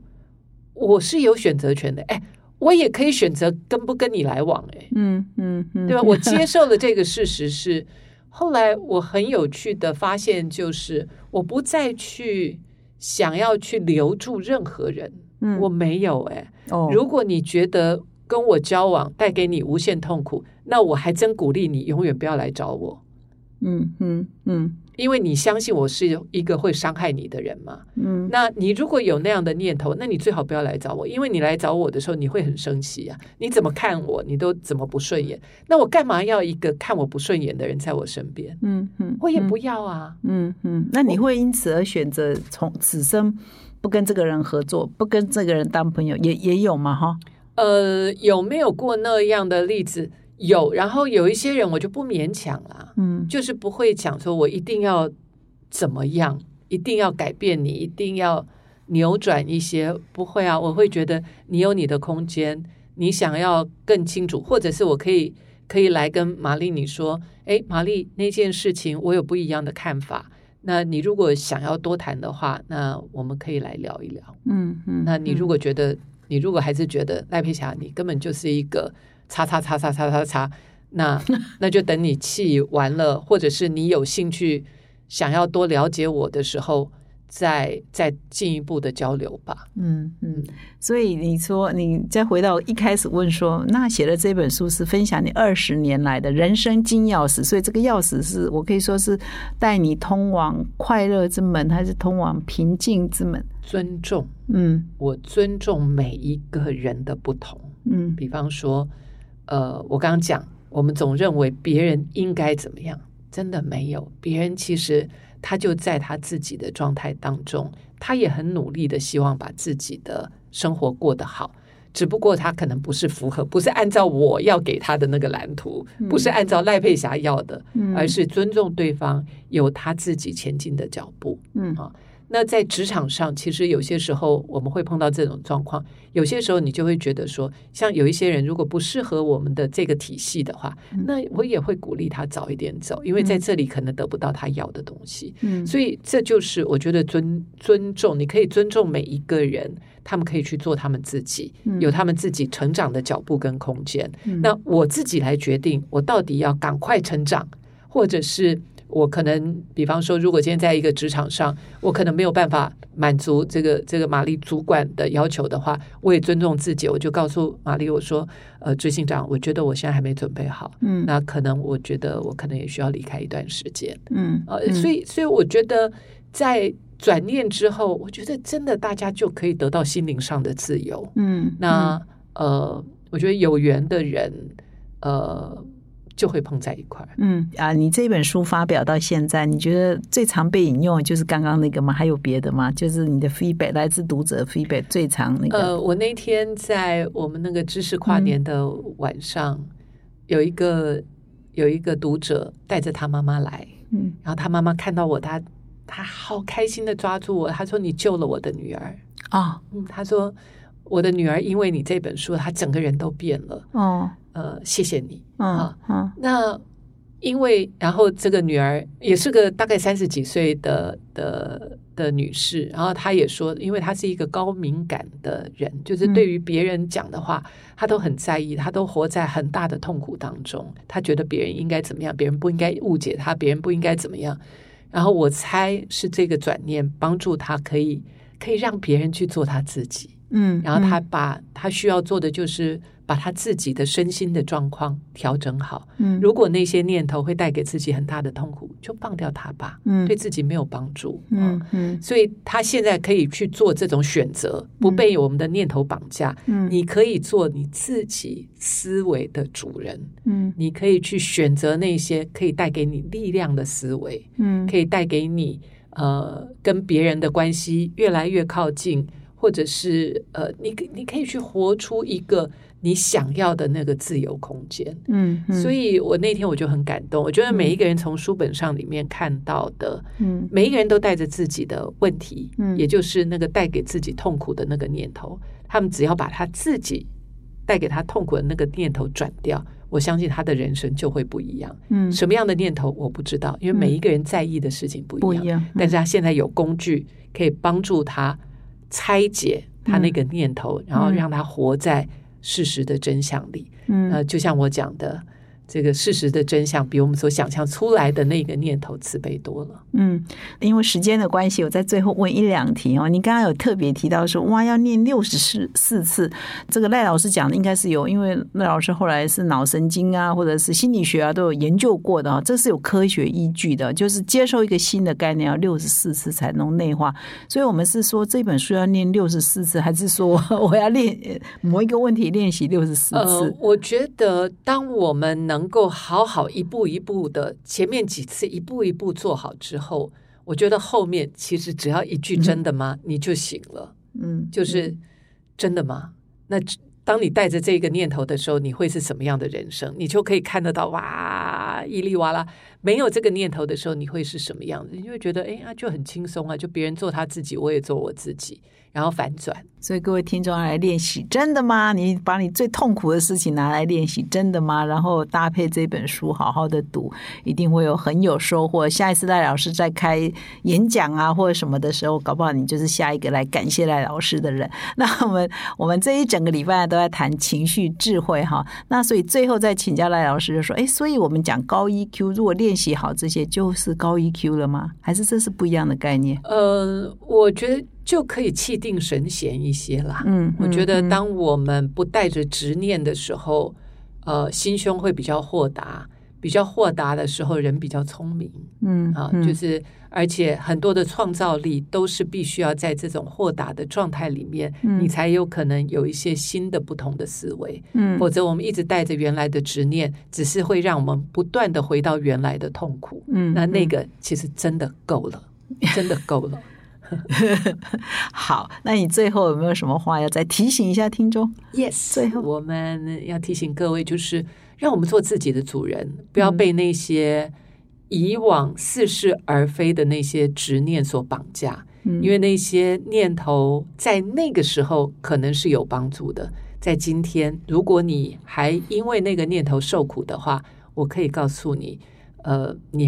我是有选择权的，哎。我也可以选择跟不跟你来往，哎，嗯嗯嗯，对吧？我接受了这个事实，是后来我很有趣的发现，就是我不再去想要去留住任何人，嗯，我没有，哎，哦，如果你觉得跟我交往带给你无限痛苦，那我还真鼓励你永远不要来找我，嗯嗯嗯。因为你相信我是一个会伤害你的人嘛，嗯，那你如果有那样的念头，那你最好不要来找我，因为你来找我的时候，你会很生气啊！你怎么看我，你都怎么不顺眼，那我干嘛要一个看我不顺眼的人在我身边？嗯嗯，我也不要啊，嗯嗯，那你会因此而选择从此生不跟这个人合作，不跟这个人当朋友，也也有嘛？哈，呃，有没有过那样的例子？有，然后有一些人我就不勉强了，嗯，就是不会讲说我一定要怎么样，一定要改变你，一定要扭转一些，不会啊，我会觉得你有你的空间，你想要更清楚，或者是我可以可以来跟玛丽你说，哎，玛丽那件事情我有不一样的看法，那你如果想要多谈的话，那我们可以来聊一聊，嗯嗯，那你如果觉得你如果还是觉得赖佩霞你根本就是一个。擦擦擦擦擦擦擦，那 那就等你气完了，或者是你有兴趣想要多了解我的时候，再再进一步的交流吧。嗯嗯，所以你说你再回到一开始问说，那写的这本书是分享你二十年来的人生金钥匙，所以这个钥匙是我可以说是带你通往快乐之门，还是通往平静之门？尊重，嗯，我尊重每一个人的不同。嗯，比方说。呃，我刚刚讲，我们总认为别人应该怎么样，真的没有。别人其实他就在他自己的状态当中，他也很努力的希望把自己的生活过得好，只不过他可能不是符合，不是按照我要给他的那个蓝图，不是按照赖佩霞要的，而是尊重对方有他自己前进的脚步。嗯啊。那在职场上，其实有些时候我们会碰到这种状况。有些时候你就会觉得说，像有一些人如果不适合我们的这个体系的话，那我也会鼓励他早一点走，因为在这里可能得不到他要的东西。嗯，所以这就是我觉得尊尊重，你可以尊重每一个人，他们可以去做他们自己，有他们自己成长的脚步跟空间。那我自己来决定，我到底要赶快成长，或者是。我可能，比方说，如果今天在一个职场上，我可能没有办法满足这个这个玛丽主管的要求的话，我也尊重自己，我就告诉玛丽我说，呃，执行长，我觉得我现在还没准备好，嗯，那可能我觉得我可能也需要离开一段时间，嗯，呃，所以所以我觉得在转念之后，我觉得真的大家就可以得到心灵上的自由，嗯，那呃，我觉得有缘的人，呃。就会碰在一块。嗯啊，你这本书发表到现在，你觉得最常被引用就是刚刚那个吗？还有别的吗？就是你的 feedback 来自读者 feedback 最常那个。呃，我那天在我们那个知识跨年的晚上，有一个有一个读者带着他妈妈来，嗯，然后他妈妈看到我，他他好开心的抓住我，他说：“你救了我的女儿啊！”嗯，他说：“我的女儿因为你这本书，她整个人都变了。”哦。呃，谢谢你啊。那因为，然后这个女儿也是个大概三十几岁的的的女士，然后她也说，因为她是一个高敏感的人，就是对于别人讲的话，她都很在意，她都活在很大的痛苦当中。她觉得别人应该怎么样，别人不应该误解她，别人不应该怎么样。然后我猜是这个转念帮助她，可以可以让别人去做她自己。嗯，然后他把他需要做的就是把他自己的身心的状况调整好。嗯，如果那些念头会带给自己很大的痛苦，就放掉它吧。嗯，对自己没有帮助。嗯嗯，所以他现在可以去做这种选择，不被我们的念头绑架。嗯，你可以做你自己思维的主人。嗯，你可以去选择那些可以带给你力量的思维。嗯，可以带给你呃跟别人的关系越来越靠近。或者是呃，你你可以去活出一个你想要的那个自由空间，嗯，所以我那天我就很感动。我觉得每一个人从书本上里面看到的，嗯，每一个人都带着自己的问题，嗯，也就是那个带给自己痛苦的那个念头。他们只要把他自己带给他痛苦的那个念头转掉，我相信他的人生就会不一样。嗯，什么样的念头我不知道，因为每一个人在意的事情不一样。但是他现在有工具可以帮助他。拆解他那个念头，然后让他活在事实的真相里。嗯，呃，就像我讲的。这个事实的真相比我们所想象出来的那个念头慈悲多了。嗯，因为时间的关系，我在最后问一两题哦。你刚刚有特别提到说，哇，要念六十四四次。这个赖老师讲的应该是有，因为赖老师后来是脑神经啊，或者是心理学啊，都有研究过的啊，这是有科学依据的。就是接受一个新的概念要六十四次才能内化。所以我们是说这本书要念六十四次，还是说我要练某一个问题练习六十四次？我觉得当我们能能够好好一步一步的，前面几次一步一步做好之后，我觉得后面其实只要一句“真的吗”，你就行了。嗯，就是真的吗？那当你带着这个念头的时候，你会是什么样的人生？你就可以看得到哇，伊利哇啦。没有这个念头的时候，你会是什么样子？你就会觉得，哎呀，就很轻松啊，就别人做他自己，我也做我自己，然后反转。所以各位听众来练习，真的吗？你把你最痛苦的事情拿来练习，真的吗？然后搭配这本书，好好的读，一定会有很有收获。下一次赖老师在开演讲啊，或者什么的时候，搞不好你就是下一个来感谢赖老师的人。那我们 我们这一整个礼拜都在谈情绪智慧哈。那所以最后再请教赖老师，就说：哎，所以我们讲高 EQ，如果练习好这些，就是高 EQ 了吗？还是这是不一样的概念？呃，我觉得。就可以气定神闲一些啦。嗯，我觉得当我们不带着执念的时候，呃，心胸会比较豁达。比较豁达的时候，人比较聪明。嗯，啊，就是而且很多的创造力都是必须要在这种豁达的状态里面，你才有可能有一些新的不同的思维。嗯，否则我们一直带着原来的执念，只是会让我们不断的回到原来的痛苦。嗯，那那个其实真的够了，真的够了。好，那你最后有没有什么话要再提醒一下听众？Yes，最后我们要提醒各位，就是让我们做自己的主人，不要被那些以往似是而非的那些执念所绑架。因为那些念头在那个时候可能是有帮助的，在今天，如果你还因为那个念头受苦的话，我可以告诉你，呃，你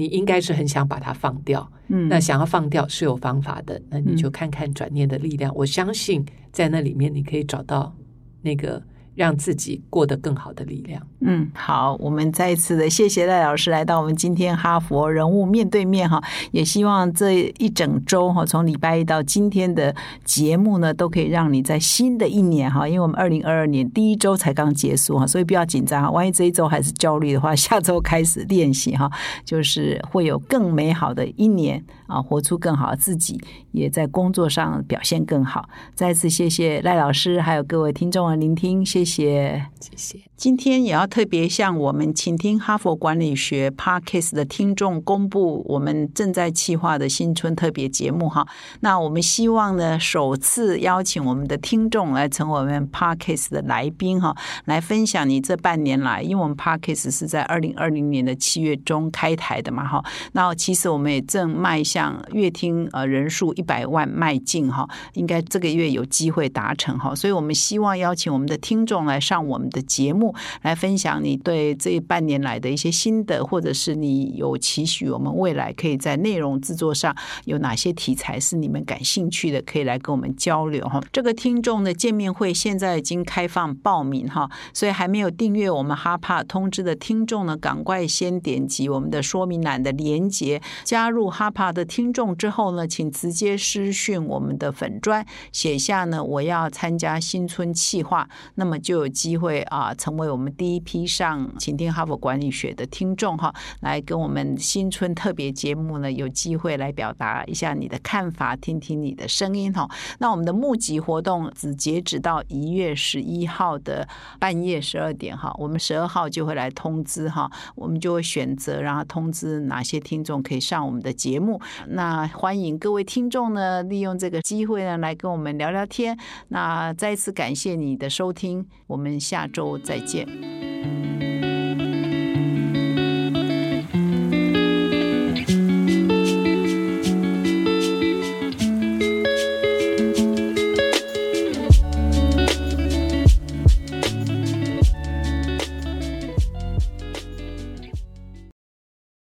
你应该是很想把它放掉。嗯，那想要放掉是有方法的，那你就看看转念的力量。我相信在那里面你可以找到那个。让自己过得更好的力量。嗯，好，我们再一次的谢谢赖老师来到我们今天哈佛人物面对面哈，也希望这一整周哈，从礼拜一到今天的节目呢，都可以让你在新的一年哈，因为我们二零二二年第一周才刚结束哈，所以不要紧张哈，万一这一周还是焦虑的话，下周开始练习哈，就是会有更美好的一年啊，活出更好自己，也在工作上表现更好。再次谢谢赖老师，还有各位听众的聆听，谢。谢谢，谢。今天也要特别向我们倾听哈佛管理学 Parkes 的听众公布我们正在计划的新春特别节目哈。那我们希望呢，首次邀请我们的听众来成为我们 Parkes 的来宾哈，来分享你这半年来，因为我们 Parkes 是在二零二零年的七月中开台的嘛哈。那其实我们也正迈向月听呃人数一百万迈进哈，应该这个月有机会达成哈。所以我们希望邀请我们的听。众来上我们的节目，来分享你对这半年来的一些心得，或者是你有期许，我们未来可以在内容制作上有哪些题材是你们感兴趣的，可以来跟我们交流哈。这个听众的见面会现在已经开放报名哈，所以还没有订阅我们哈帕通知的听众呢，赶快先点击我们的说明栏的连接，加入哈帕的听众之后呢，请直接私讯我们的粉砖，写下呢我要参加新春企划，那么就有机会啊，成为我们第一批上请听哈佛管理学的听众哈，来跟我们新春特别节目呢有机会来表达一下你的看法，听听你的声音哈。那我们的募集活动只截止到一月十一号的半夜十二点哈，我们十二号就会来通知哈，我们就会选择然后通知哪些听众可以上我们的节目。那欢迎各位听众呢，利用这个机会呢来跟我们聊聊天。那再次感谢你的收听，我们下周再见。